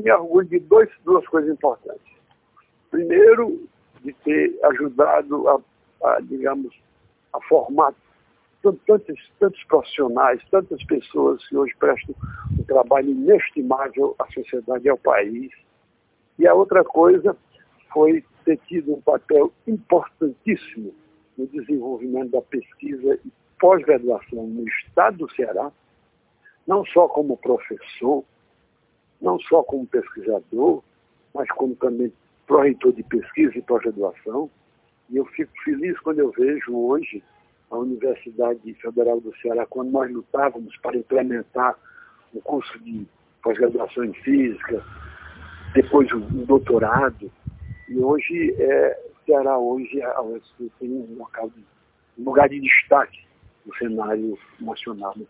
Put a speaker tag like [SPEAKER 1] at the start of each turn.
[SPEAKER 1] me orgulho de dois, duas coisas importantes. Primeiro, de ter ajudado a, a digamos, a formar tantos, tantos profissionais, tantas pessoas que hoje prestam um trabalho inestimável à sociedade e ao país. E a outra coisa foi ter tido um papel importantíssimo no desenvolvimento da pesquisa e pós-graduação no estado do Ceará, não só como professor, não só como pesquisador, mas como também pró-reitor de pesquisa e pós-graduação. E eu fico feliz quando eu vejo hoje a Universidade Federal do Ceará, quando nós lutávamos para implementar o curso de pós-graduação em física, depois o, doutorado, e hoje é, Ceará hoje tem um, local um lugar de destaque no cenário nacional. No